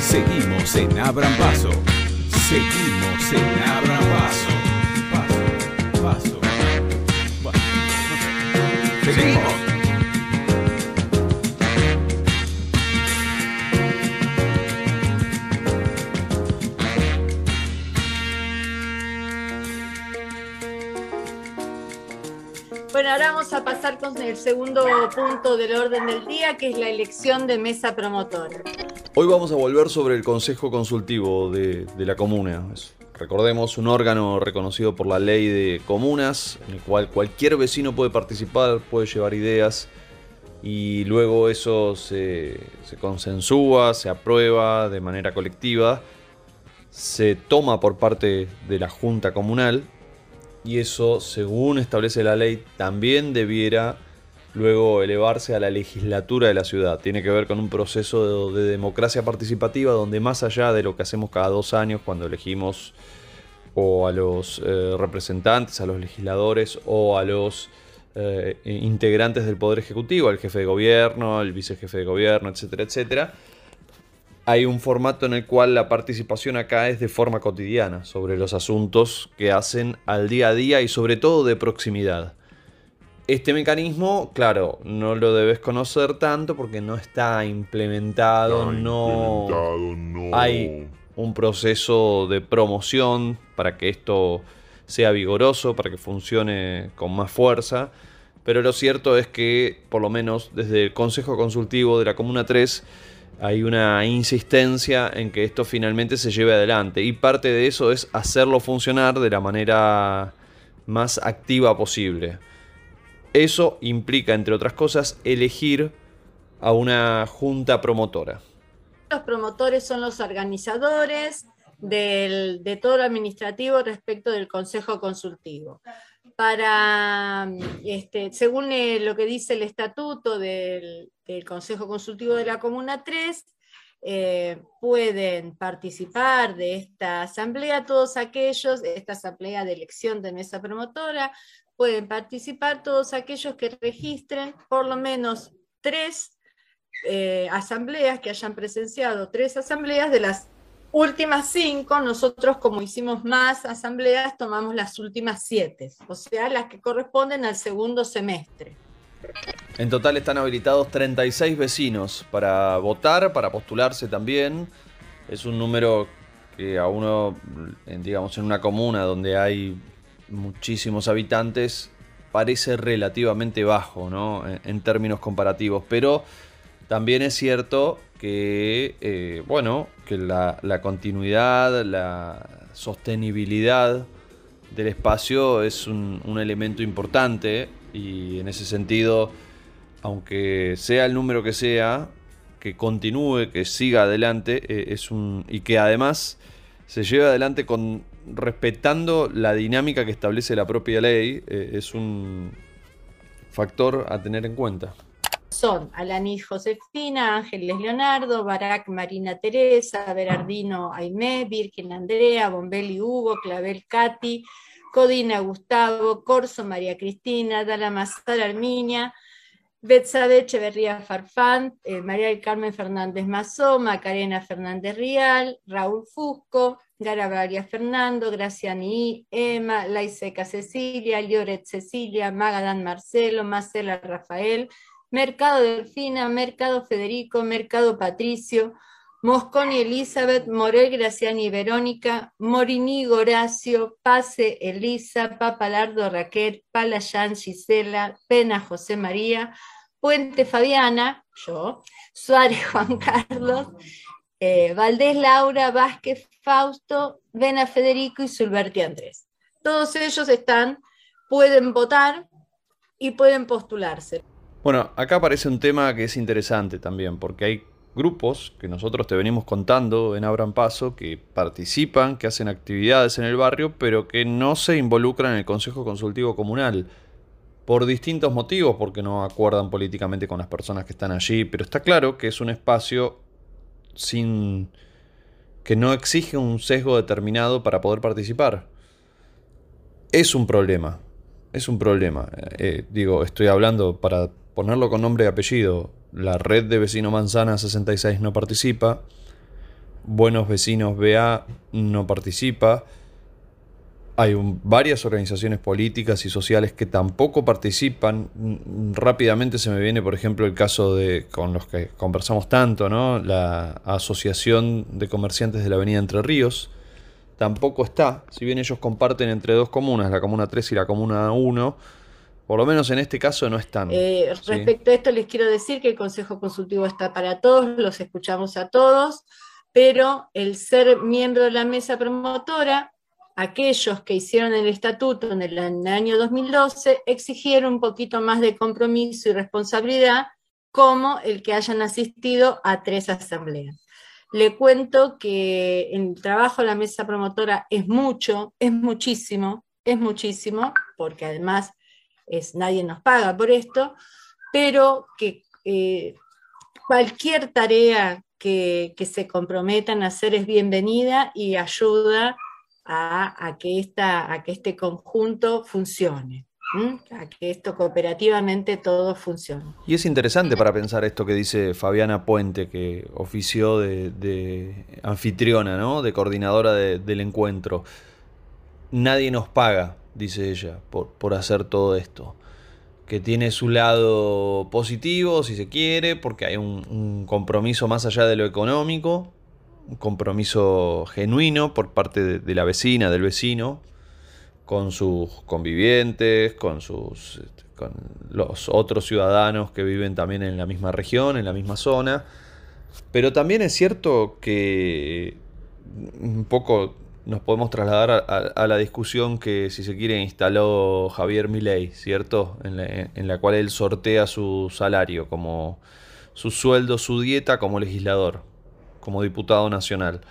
Seguimos en Abran Paso. Seguimos en Abran Paso. Paso, paso. paso. Seguimos. A pasar con el segundo punto del orden del día, que es la elección de mesa promotora. Hoy vamos a volver sobre el Consejo Consultivo de, de la Comuna. Es, recordemos, un órgano reconocido por la ley de comunas, en el cual cualquier vecino puede participar, puede llevar ideas y luego eso se, se consensúa, se aprueba de manera colectiva, se toma por parte de la Junta Comunal y eso, según establece la ley, también debiera luego elevarse a la legislatura de la ciudad. Tiene que ver con un proceso de, de democracia participativa donde más allá de lo que hacemos cada dos años cuando elegimos o a los eh, representantes, a los legisladores o a los eh, integrantes del Poder Ejecutivo, al jefe de gobierno, al vicejefe de gobierno, etcétera, etcétera, hay un formato en el cual la participación acá es de forma cotidiana sobre los asuntos que hacen al día a día y sobre todo de proximidad. Este mecanismo, claro, no lo debes conocer tanto porque no está implementado, no, hay un proceso de promoción para que esto sea vigoroso, para que funcione con más fuerza. Pero lo cierto es que, por lo menos desde el Consejo Consultivo de la Comuna 3, hay una insistencia en que esto finalmente se lleve adelante. Y parte de eso es hacerlo funcionar de la manera más activa posible. Eso implica, entre otras cosas, elegir a una junta promotora. Los promotores son los organizadores del- de todo lo administrativo respecto del Consejo Consultivo. Para, este, según eh, lo que dice el estatuto del, Consejo Consultivo de la Comuna 3, eh, pueden participar de esta asamblea todos aquellos, esta asamblea de elección de mesa promotora, pueden participar todos aquellos que registren por lo menos tres eh, asambleas, que hayan presenciado tres asambleas de las últimas cinco, nosotros como hicimos más asambleas, tomamos las últimas siete, o sea, las que corresponden al segundo semestre. En total están habilitados 36 vecinos para votar, para postularse también. Es un número que a uno, en, digamos, en una comuna donde hay muchísimos habitantes, parece relativamente bajo, ¿no? En, en términos comparativos. Pero también es cierto que, eh, bueno, que la, la continuidad, la sostenibilidad del espacio es un, un elemento importante y en ese sentido, aunque sea el número que sea, que continúe, que siga adelante, eh, es un y que además se lleve adelante con respetando la dinámica que establece la propia ley, eh, es un factor a tener en cuenta. Son Alanis Josefina, Ángeles Leonardo, Barak Marina Teresa, Berardino Aimé, Virgen Andrea, Bombelli Hugo, Clavel Cati, Codina Gustavo, Corso María Cristina, Dalamazar Arminia, Betsabe Echeverría Farfán, eh, María del Carmen Fernández Mazó, Macarena Fernández Rial, Raúl Fusco, Garavaria Fernando, Graciani Emma, Laiseca Cecilia, Lloret Cecilia, Magadán Marcelo, Marcela Rafael, Mercado Delfina, Mercado Federico, Mercado Patricio, Mosconi Elizabeth, Morel Graciani Verónica, Morini Horacio, Pase Elisa, Papalardo Raquel, Palayán Gisela, Pena José María, Puente Fabiana, yo, Suárez Juan Carlos, eh, Valdés Laura, Vázquez Fausto, Vena Federico y Sulberti Andrés. Todos ellos están, pueden votar y pueden postularse. Bueno, acá aparece un tema que es interesante también, porque hay grupos que nosotros te venimos contando en Abran Paso que participan, que hacen actividades en el barrio, pero que no se involucran en el Consejo Consultivo Comunal. Por distintos motivos, porque no acuerdan políticamente con las personas que están allí, pero está claro que es un espacio sin que no exige un sesgo determinado para poder participar. es un problema. Es un problema. Eh, digo, estoy hablando para ponerlo con nombre y apellido. La red de vecino Manzana 66 no participa. Buenos Vecinos BA no participa. Hay varias organizaciones políticas y sociales que tampoco participan. Rápidamente se me viene, por ejemplo, el caso de con los que conversamos tanto, ¿no? La Asociación de Comerciantes de la Avenida Entre Ríos. Tampoco está, si bien ellos comparten entre dos comunas, la comuna 3 y la comuna 1, por lo menos en este caso no están. Eh, respecto a esto les quiero decir que el Consejo Consultivo está para todos, los escuchamos a todos pero el ser miembro de la mesa promotora, aquellos que hicieron el estatuto en el, año 2012 exigieron un poquito más de compromiso y responsabilidad, como el que hayan asistido a tres asambleas. Le cuento que el trabajo de la mesa promotora es mucho, es muchísimo, es muchísimo, porque además es, nadie nos paga por esto, pero que eh, cualquier tarea que, se comprometan a hacer es bienvenida y ayuda a, que, esta, a que este conjunto funcione. a que esto cooperativamente todo funcione. Y es interesante para pensar esto que dice Fabiana Puente, que ofició de, anfitriona, ¿no? de coordinadora del encuentro. Nadie nos paga, dice ella, por, por hacer todo esto que tiene su lado positivo, si se quiere, porque hay un, compromiso más allá de lo económico, un compromiso genuino por parte de, la vecina, del vecino, con sus convivientes, con, sus, este, con los otros ciudadanos que viven también en la misma región, en la misma zona. Pero también es cierto que un poco nos podemos trasladar a, la discusión que, si se quiere, instaló Javier Milei, ¿cierto? En la, cual él sortea su salario, como su sueldo, su dieta como legislador, como diputado nacional.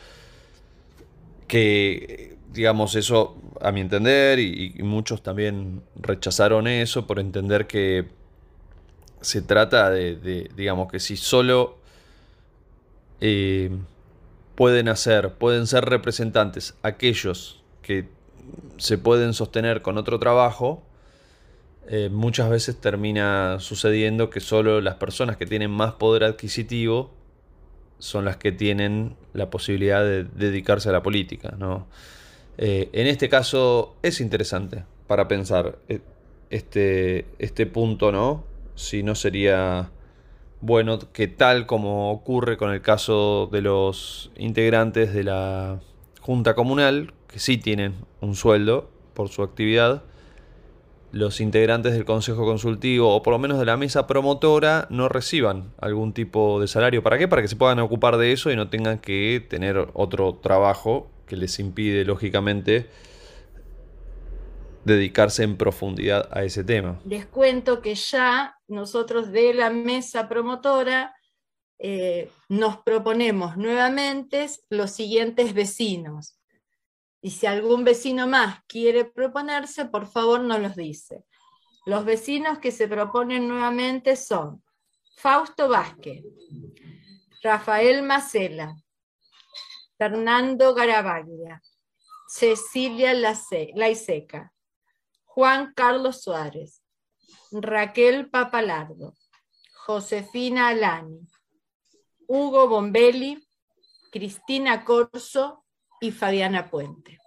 Que, digamos, eso, a mi entender, y, muchos también rechazaron eso por entender que se trata de, digamos, que si solo... Eh, pueden hacer, pueden ser representantes aquellos que se pueden sostener con otro trabajo, eh, muchas veces termina sucediendo que solo las personas que tienen más poder adquisitivo son las que tienen la posibilidad de dedicarse a la política. ¿no? Eh, en este caso es interesante para pensar eh, este, este punto, ¿no? Si no sería bueno, que tal como ocurre con el caso de los integrantes de la Junta Comunal, que sí tienen un sueldo por su actividad, los integrantes del Consejo Consultivo o por lo menos de la mesa promotora no reciban algún tipo de salario. ¿Para qué? Para que se puedan ocupar de eso y no tengan que tener otro trabajo que les impide, lógicamente, dedicarse en profundidad a ese tema. Les cuento que ya nosotros de la mesa promotora eh, nos proponemos nuevamente los siguientes vecinos. Y si algún vecino más quiere proponerse, por favor nos los dice. Los vecinos que se proponen nuevamente son Fausto Vázquez, Rafael Macela, Fernando Garabaglia, Cecilia Laiseca, Juan Carlos Suárez, Raquel Papalardo, Josefina Alani, Hugo Bombelli, Cristina Corso y Fabiana Puente.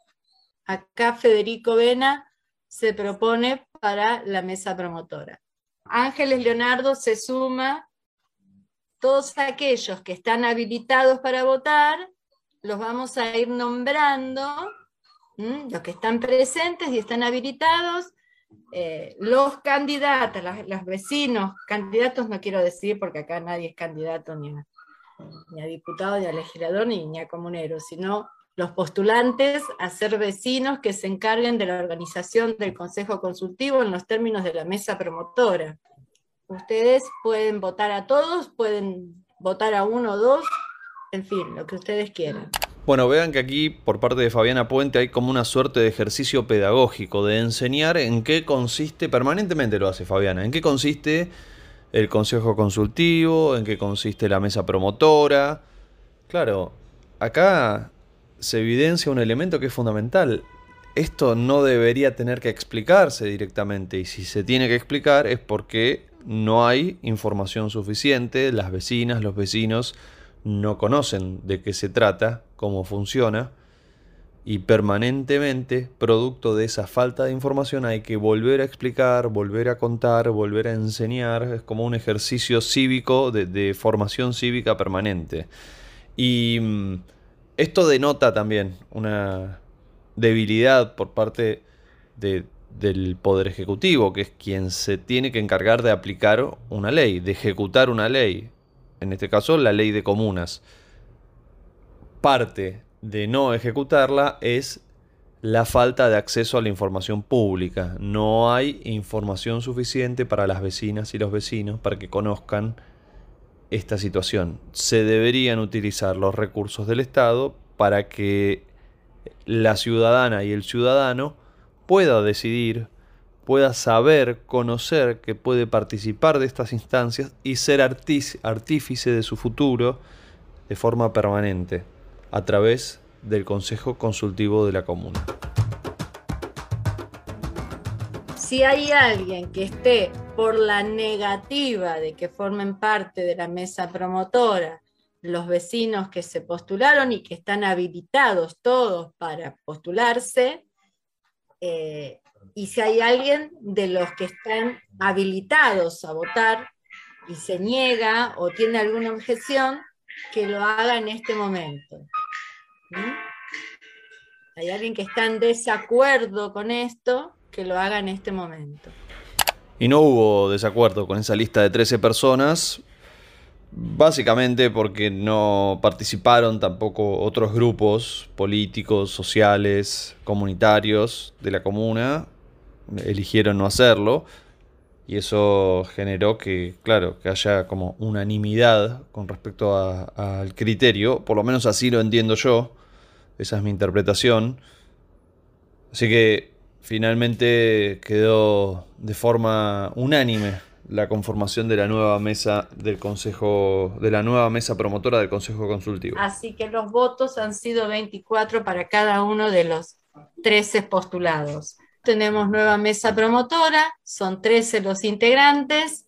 Acá Federico Vena se propone para la mesa promotora. Ángeles Leonardo se suma. Todos aquellos que están habilitados para votar, los vamos a ir nombrando los que están presentes y están habilitados, eh, los candidatos, los vecinos, candidatos no quiero decir porque acá nadie es candidato ni a, diputado, ni a legislador, ni, ni a comunero, sino los postulantes a ser vecinos que se encarguen de la organización del Consejo Consultivo en los términos de la mesa promotora. Ustedes pueden votar a todos, pueden votar a uno o dos, en fin, lo que ustedes quieran. Bueno, vean que aquí por parte de Fabiana Puente hay como una suerte de ejercicio pedagógico, de enseñar en qué consiste, permanentemente lo hace Fabiana, en qué consiste el consejo consultivo, en qué consiste la mesa promotora. Claro, acá se evidencia un elemento que es fundamental. esto no debería tener que explicarse directamente y si se tiene que explicar es porque no hay información suficiente, las vecinas, los vecinos no conocen de qué se trata, cómo funciona y permanentemente, producto de esa falta de información, hay que volver a explicar, volver a contar, volver a enseñar. Es como un ejercicio cívico de, formación cívica permanente. Y mm, esto denota también una debilidad por parte del Poder Ejecutivo, que es quien se tiene que encargar de aplicar una ley, de ejecutar una ley. En este caso, la ley de comunas. Parte de no ejecutarla es la falta de acceso a la información pública. No hay información suficiente para las vecinas y los vecinos para que conozcan esta situación. Se deberían utilizar los recursos del Estado para que la ciudadana y el ciudadano pueda decidir, pueda saber, conocer que puede participar de estas instancias y ser artífice de su futuro de forma permanente a través del Consejo Consultivo de la Comuna. Si hay alguien que esté por la negativa de que formen parte de la mesa promotora los vecinos que se postularon y que están habilitados todos para postularse, eh, y si hay alguien de los que están habilitados a votar y se niega o tiene alguna objeción, que lo haga en este momento. Hay alguien que está en desacuerdo con esto, que lo haga en este momento. Y no hubo desacuerdo con esa lista de 13 personas, básicamente porque no participaron tampoco otros grupos políticos, sociales, comunitarios de la comuna, eligieron no hacerlo. Y eso generó que, claro, que haya como unanimidad con respecto al criterio, por lo menos así lo entiendo yo, esa es mi interpretación. Así que finalmente quedó de forma unánime la conformación de la nueva mesa del Consejo, de la nueva mesa promotora del Consejo Consultivo. Así que los votos han sido 24 para cada uno de los 13 postulados tenemos nueva mesa promotora, son 13 los integrantes,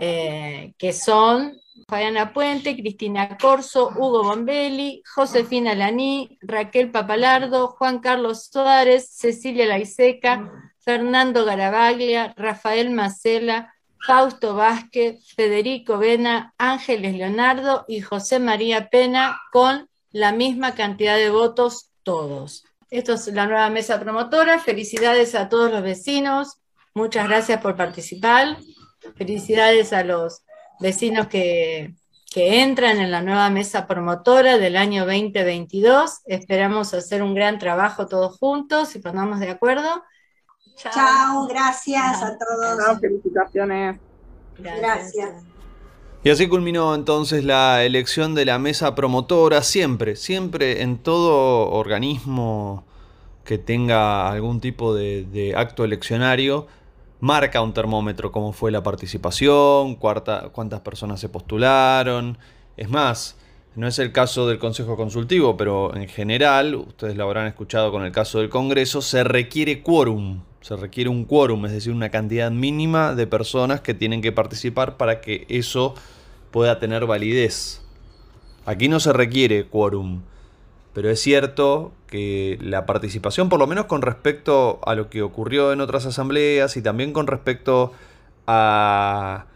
eh, que son Fabiana Puente, Cristina Corso, Hugo Bombelli, Josefina Laní, Raquel Papalardo, Juan Carlos Suárez, Cecilia Laiseca, Fernando Garabaglia, Rafael Macela, Fausto Vázquez, Federico Vena, Ángeles Leonardo y José María Pena, con la misma cantidad de votos todos. Esto es la nueva mesa promotora. Felicidades a todos los vecinos. Muchas gracias por participar. Felicidades a los vecinos que, entran en la nueva mesa promotora del año 2022. Esperamos hacer un gran trabajo todos juntos y ponamos de acuerdo. Chao, gracias a todos. felicitaciones. gracias. Y así culminó entonces la elección de la mesa promotora, siempre, siempre en todo organismo que tenga algún tipo de, acto eleccionario, marca un termómetro cómo fue la participación, cuántas personas se postularon. Es más, no es el caso del Consejo Consultivo, pero en general, ustedes lo habrán escuchado con el caso del Congreso, se requiere quórum. Se requiere un quórum, es decir, una cantidad mínima de personas que tienen que participar para que eso pueda tener validez. Aquí no se requiere quórum, pero es cierto que la participación, por lo menos con respecto a lo que ocurrió en otras asambleas y también con respecto a,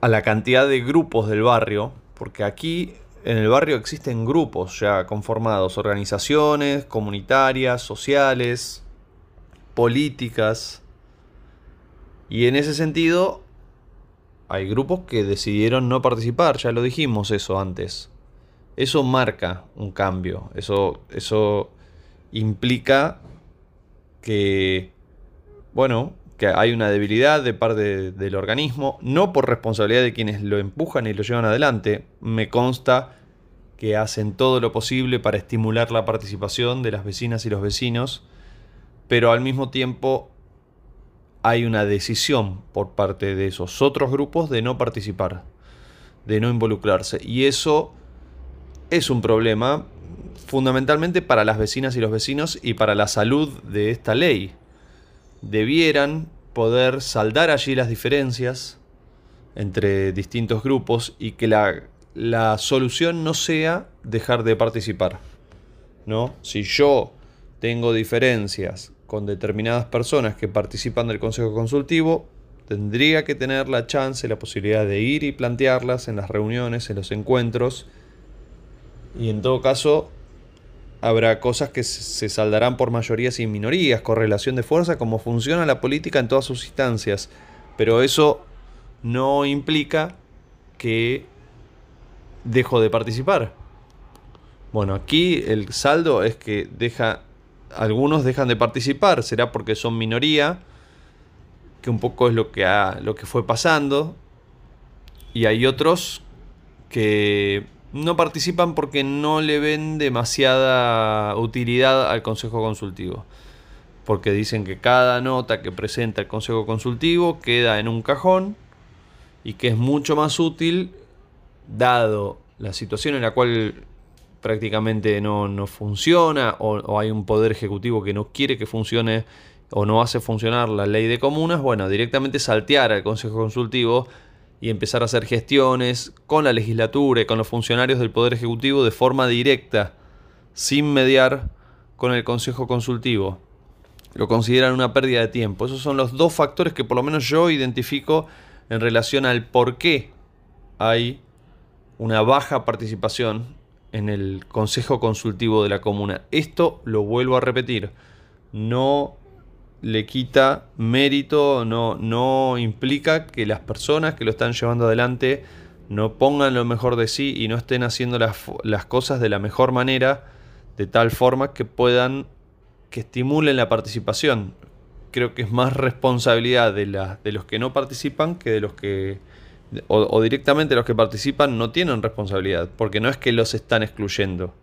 a la cantidad de grupos del barrio, porque aquí en el barrio existen grupos ya conformados, organizaciones comunitarias, sociales, políticas, y en ese sentido hay grupos que decidieron no participar, ya lo dijimos eso antes. Eso marca un cambio, eso, eso implica que, bueno, que hay una debilidad de parte del organismo, no por responsabilidad de quienes lo empujan y lo llevan adelante. Me consta que hacen todo lo posible para estimular la participación de las vecinas y los vecinos, pero al mismo tiempo hay una decisión por parte de esos otros grupos de no participar, de no involucrarse. Y eso es un problema, fundamentalmente para las vecinas y los vecinos y para la salud de esta ley. Debieran poder saldar allí las diferencias entre distintos grupos y que la, la solución no sea dejar de participar. ¿no? Si yo tengo diferencias con determinadas personas que participan del Consejo Consultivo, tendría que tener la chance, la posibilidad de ir y plantearlas en las reuniones, en los encuentros, y en todo caso habrá cosas que se saldarán por mayorías y minorías, correlación de fuerza, como funciona la política en todas sus instancias. Pero eso no implica que dejo de participar. Bueno, aquí el saldo es que deja, algunos dejan de participar, será porque son minoría, que un poco es lo que, ha, lo que fue pasando, y hay otros que no participan porque no le ven demasiada utilidad al Consejo Consultivo. Porque dicen que cada nota que presenta el Consejo Consultivo queda en un cajón y que es mucho más útil, dado la situación en la cual prácticamente no, funciona o, o, hay un poder ejecutivo que no quiere que funcione o no hace funcionar la ley de comunas, bueno, directamente saltear al Consejo Consultivo y empezar a hacer gestiones con la legislatura y con los funcionarios del Poder Ejecutivo de forma directa, sin mediar con el Consejo Consultivo. Lo consideran una pérdida de tiempo. Esos son los dos factores que por lo menos yo identifico en relación al por qué hay una baja participación en el Consejo Consultivo de la Comuna. Esto lo vuelvo a repetir. No le quita mérito, no, no implica que las personas que lo están llevando adelante no pongan lo mejor de sí y no estén haciendo las, las cosas de la mejor manera, de tal forma que puedan, que estimulen la participación. Creo que es más responsabilidad de, de los que no participan que de los que, o, directamente los que participan no tienen responsabilidad, porque no es que los están excluyendo,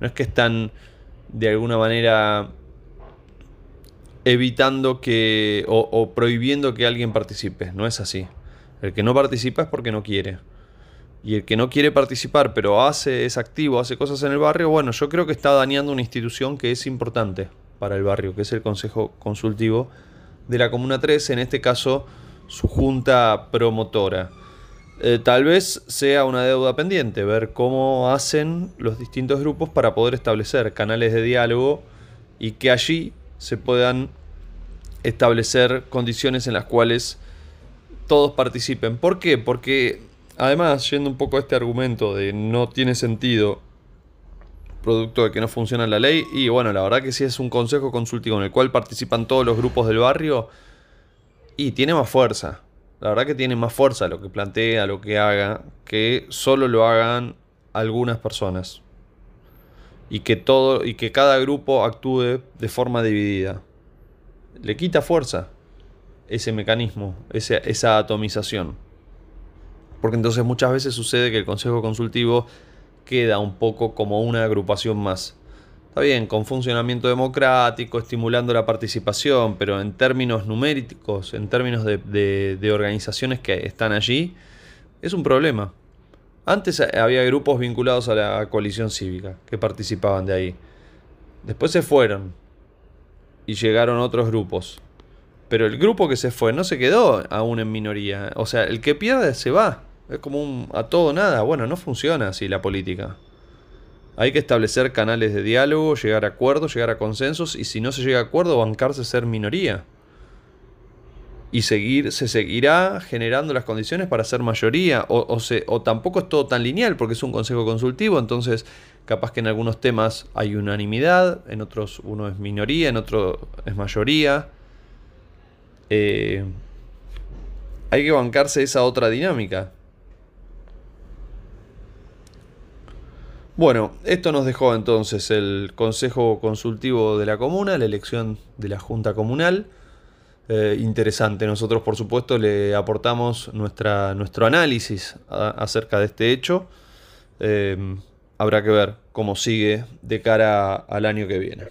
no es que están de alguna manera evitando que o, prohibiendo que alguien participe. No es así. El que no participa es porque no quiere. Y el que no quiere participar, pero hace, es activo, hace cosas en el barrio, bueno, yo creo que está dañando una institución que es importante para el barrio, que es el Consejo Consultivo de la Comuna 3, en este caso su junta promotora. Eh, tal vez sea una deuda pendiente, ver cómo hacen los distintos grupos para poder establecer canales de diálogo y que allí se puedan establecer condiciones en las cuales todos participen. ¿Por qué? Porque además, yendo un poco a este argumento de no tiene sentido producto de que no funciona la ley, y bueno, la verdad que si es un consejo consultivo en el cual participan todos los grupos del barrio, y tiene más fuerza. La verdad que tiene más fuerza lo que plantea, lo que haga, que solo lo hagan algunas personas y que todo y que cada grupo actúe de forma dividida. Le quita fuerza ese mecanismo, esa atomización. Porque entonces muchas veces sucede que el Consejo Consultivo queda un poco como una agrupación más. Está bien, con funcionamiento democrático, estimulando la participación, pero en términos numéricos, en términos de organizaciones que están allí, es un problema. Antes había grupos vinculados a la coalición cívica que participaban de ahí. Después se fueron y llegaron otros grupos. Pero el grupo que se fue no se quedó aún en minoría. O sea, el que pierde se va. Es como un a todo nada. Bueno, no funciona así la política. Hay que establecer canales de diálogo, llegar a acuerdos, llegar a consensos y si no se llega a acuerdo, bancarse ser minoría y seguir, se seguirá generando las condiciones para ser mayoría, o, tampoco es todo tan lineal porque es un consejo consultivo, entonces capaz que en algunos temas hay unanimidad, en otros uno es minoría, en otro es mayoría. Eh, hay que bancarse esa otra dinámica. Bueno, esto nos dejó entonces el Consejo Consultivo de la Comuna, la elección de la Junta Comunal. Eh, interesante. Nosotros, por supuesto, le aportamos nuestra, nuestro análisis acerca de este hecho. Eh, habrá que ver cómo sigue de cara al año que viene.